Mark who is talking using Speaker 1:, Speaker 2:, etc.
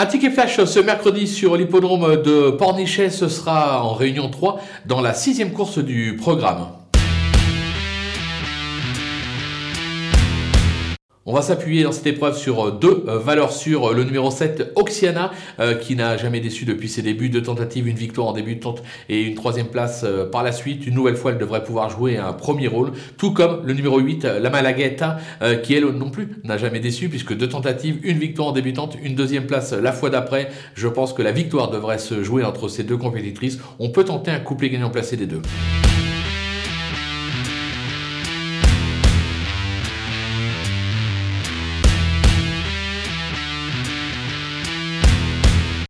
Speaker 1: Un ticket flash ce mercredi sur l'hippodrome de Pornichet, ce sera en réunion 3 dans la sixième course du programme. On va s'appuyer dans cette épreuve sur deux euh, valeurs sûres. Le numéro 7, Oxiana, euh, qui n'a jamais déçu depuis ses débuts. Deux tentatives, une victoire en début de tente et une troisième place euh, par la suite. Une nouvelle fois, elle devrait pouvoir jouer un premier rôle. Tout comme le numéro 8, la Malagueta, qui elle non plus n'a jamais déçu, puisque deux tentatives, une victoire en débutante, une deuxième place la fois d'après. Je pense que la victoire devrait se jouer entre ces deux compétitrices. On peut tenter un couplet gagnant placé des deux.